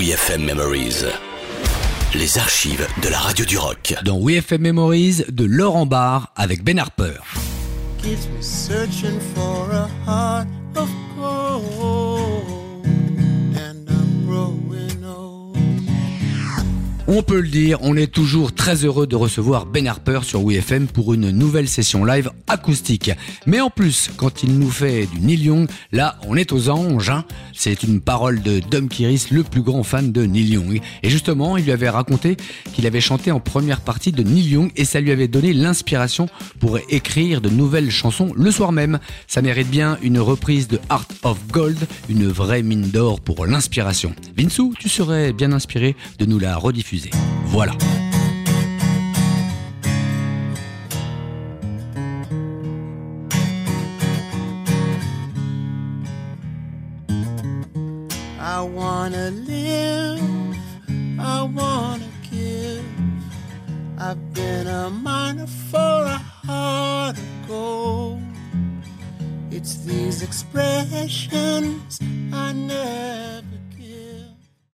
WeFM Memories. Les archives de la radio du rock. Dans WeFM Memories de Laurent Barr avec Ben Harper. keeps me searching for a heart of gold. And I'm growing old. On peut le dire, on est toujours très heureux de recevoir Ben Harper sur WeFM pour une nouvelle session live acoustique. Mais en plus, quand il nous fait du Neil Young, là, on est aux anges. hein. C'est une parole de Dom Kiris, le plus grand fan de Neil Young. Et justement, il lui avait raconté qu'il avait chanté en première partie de Neil Young et ça lui avait donné l'inspiration pour écrire de nouvelles chansons le soir même. Ça mérite bien une reprise de Art of Gold, une vraie mine d'or pour l'inspiration. Vinsou, tu serais bien inspiré de nous la rediffuser. Voilà. I wanna live, I wanna give. I've been a miner for a heart of gold. It's these expressions I